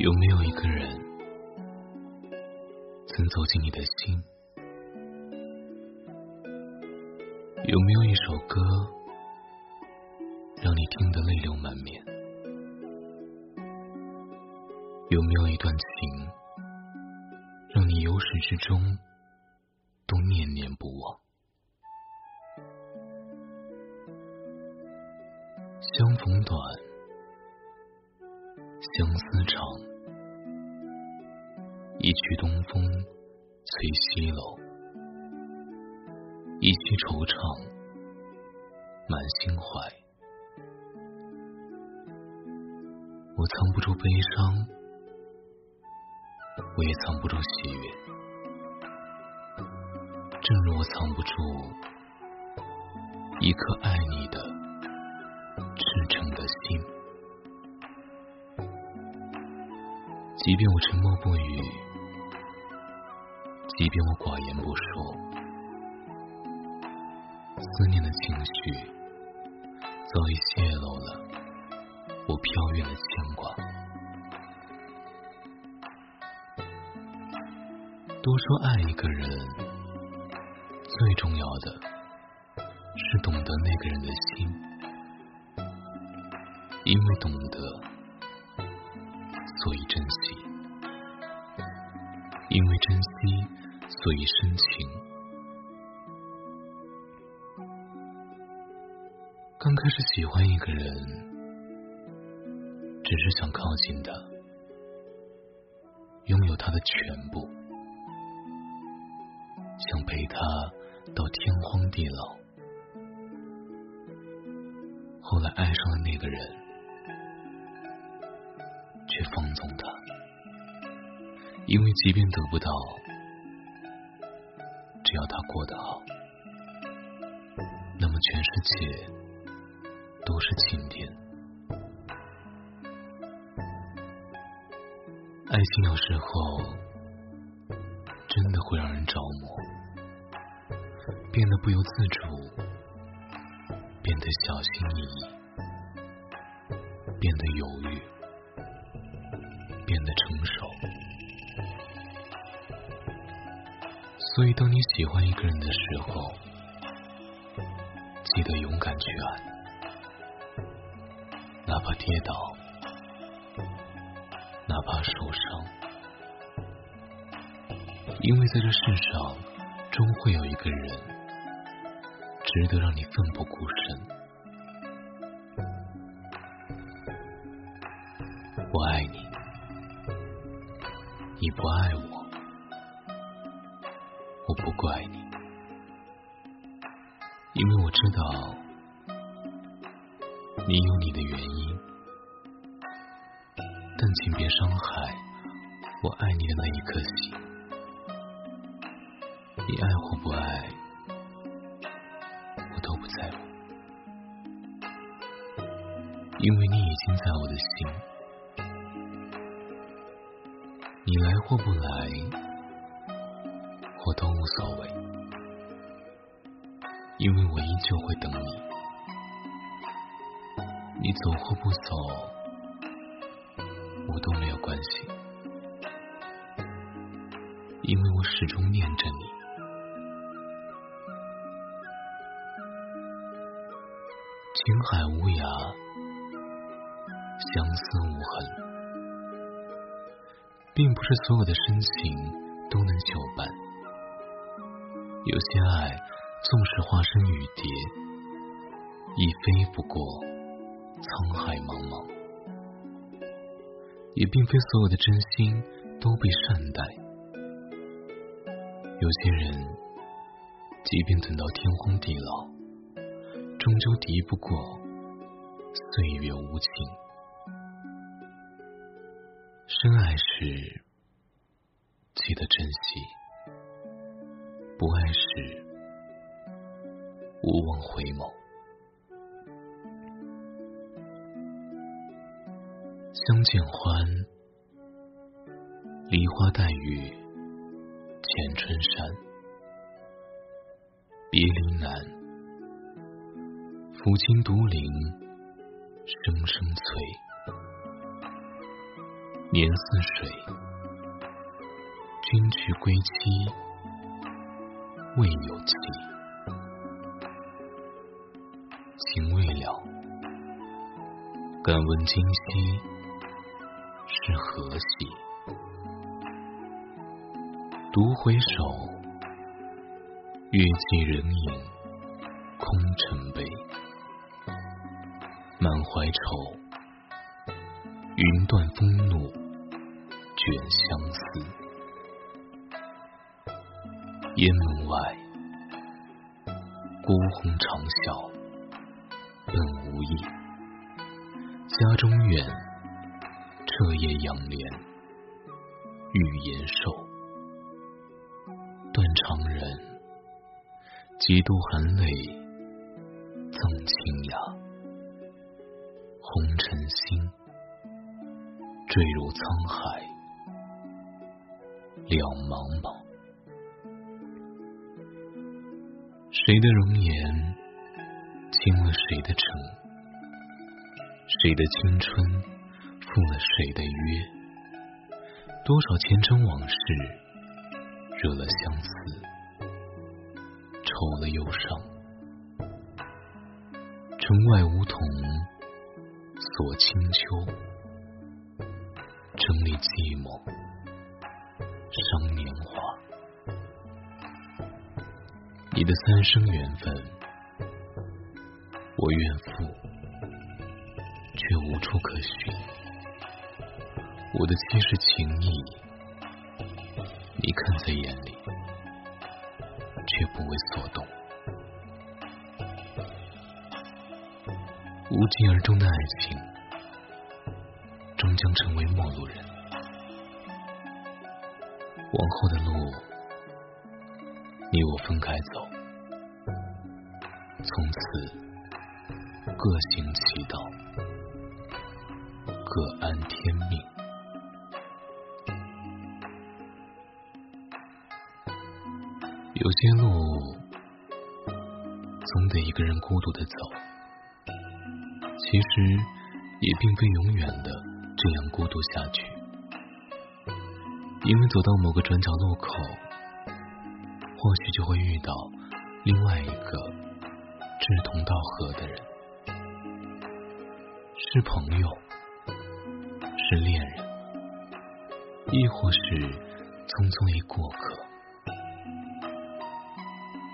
有没有一个人曾走进你的心？有没有一首歌让你听得泪流满面？有没有一段情让你由始至终都念念不忘？相逢短，相思长。一曲东风催西楼，一曲惆怅满心怀。我藏不住悲伤，我也藏不住喜悦，正如我藏不住一颗爱你的。赤诚的心，即便我沉默不语，即便我寡言不说，思念的情绪早已泄露了我飘远的牵挂。都说爱一个人，最重要的是懂得那个人的心。因为懂得，所以珍惜；因为珍惜，所以深情。刚开始喜欢一个人，只是想靠近他，拥有他的全部，想陪他到天荒地老。后来爱上了那个人。却放纵他，因为即便得不到，只要他过得好，那么全世界都是晴天。爱情有时候真的会让人着魔，变得不由自主，变得小心翼翼，变得犹豫。所以当你喜欢一个人的时候，记得勇敢去爱，哪怕跌倒，哪怕受伤，因为在这世上，终会有一个人值得让你奋不顾身。我爱你。你不爱我，怪你，因为我知道你有你的原因，但请别伤害我爱你的那一颗心。你爱或不爱，我都不在乎，因为你已经在我的心。你来或不来，我都无所谓，因为我依旧会等你。你走或不走，我都没有关系，因为我始终念着你。情海无涯，相思无痕。并不是所有的深情都能久伴，有些爱纵使化身雨蝶，亦飞不过沧海茫茫；也并非所有的真心都被善待，有些人即便等到天荒地老，终究敌不过岁月无情。深爱时，记得珍惜；不爱时，勿忘回眸。相见欢，梨花带雨浅春山。别离难，抚琴独铃声声催。年似水，君去归期未有期，情未了，敢问今夕是何夕？独回首，月寄人影空尘悲，满怀愁，云断风怒。卷相思，烟门外，孤鸿长啸，本无意。家中远，彻夜仰帘，欲言瘦。断肠人，几度含泪，赠清雅。红尘心，坠入沧海。两茫茫，谁的容颜倾了谁的城？谁的青春负了谁的约？多少前尘往事惹了相思，愁了忧伤。城外梧桐锁清秋，城里寂寞。伤你的三生缘分，我愿负，却无处可寻。我的七世情谊，你看在眼里，却不为所动。无疾而终的爱情，终将成为陌路人。往后的路，你我分开走，从此各行其道，各安天命。有些路，总得一个人孤独的走，其实也并非永远的这样孤独下去。因为走到某个转角路口，或许就会遇到另外一个志同道合的人，是朋友，是恋人，亦或是匆匆一过客，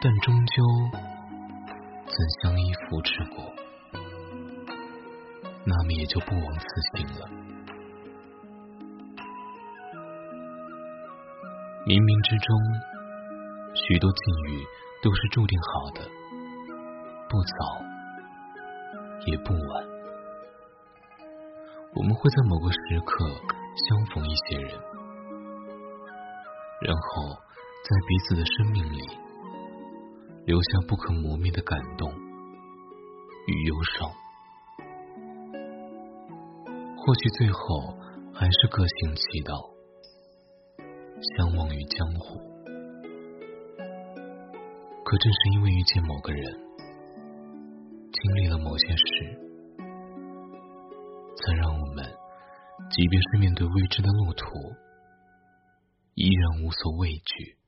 但终究怎相依扶持过，那么也就不枉此行了。冥冥之中，许多境遇都是注定好的，不早也不晚。我们会在某个时刻相逢一些人，然后在彼此的生命里留下不可磨灭的感动与忧伤。或许最后还是各行其道。相忘于江湖，可正是因为遇见某个人，经历了某些事，才让我们，即便是面对未知的路途，依然无所畏惧，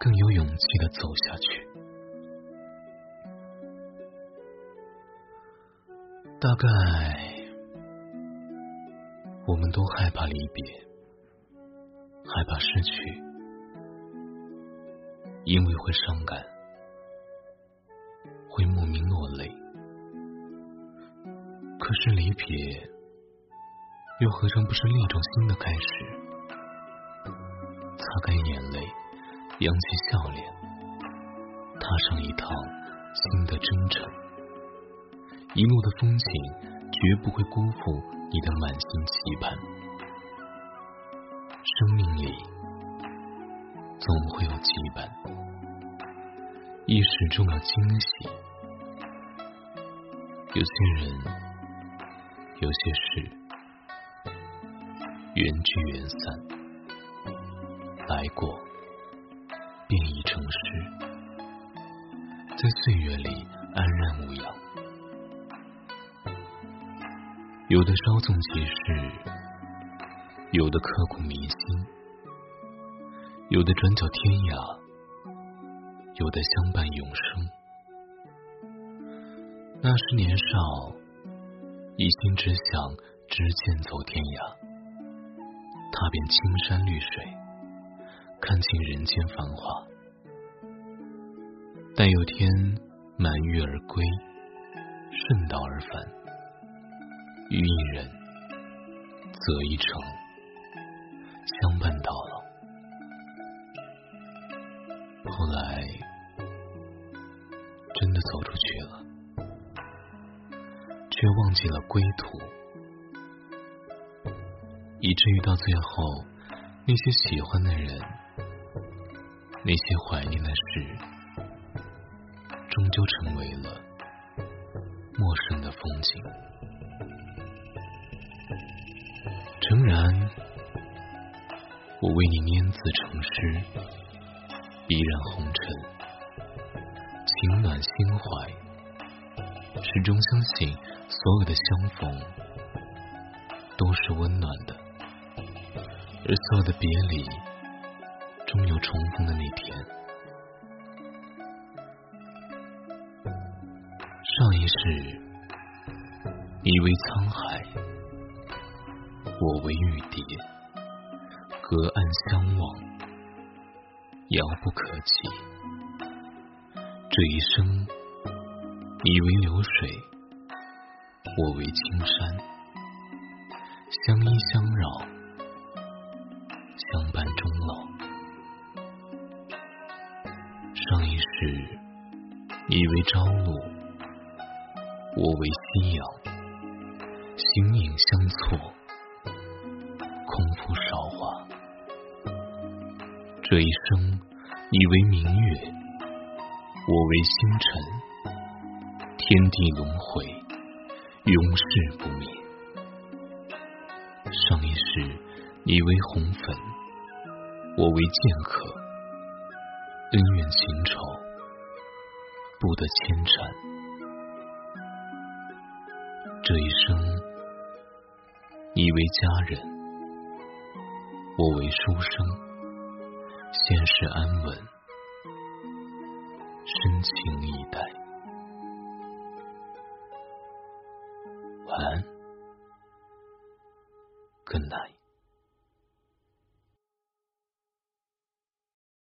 更有勇气的走下去。大概，我们都害怕离别。害怕失去，因为会伤感，会莫名。可是离别，又何尝不是另一种新的开始？擦干眼泪，扬起笑脸，踏上一趟新的征程。一路的风景，绝不会辜负你的满心期盼。生命里总会有羁绊，亦始终有惊喜。有些人，有些事，缘聚缘散，来过便已成诗，在岁月里安然无恙。有的稍纵即逝。有的刻骨铭心，有的转角天涯，有的相伴永生。那时年少，一心只想执剑走天涯，踏遍青山绿水，看尽人间繁华。但有天满月而归，顺道而返，与一人择一城，相伴到老。后来真的走出去了，却忘记了归途，以至于到最后，那些喜欢的人，那些怀念的事。终究成为了陌生的风景。诚然，我为你拈字成诗，依然红尘，情暖心怀，始终相信所有的相逢都是温暖的，而所有的别离终有重逢的那天。上一世，你为沧海，我为玉蝶，隔岸相望，遥不可及。这一生，你为流水，我为青山，相依相绕，相伴终老。上一世，你为朝露。我为夕阳，形影相错，空负韶华。这一生，你为明月，我为星辰，天地轮回，永世不灭。上一世，你为红粉，我为剑客，恩怨情仇，不得牵缠。这一生，你为家人，我为书生，现世安稳，深情以待。晚安，Good night。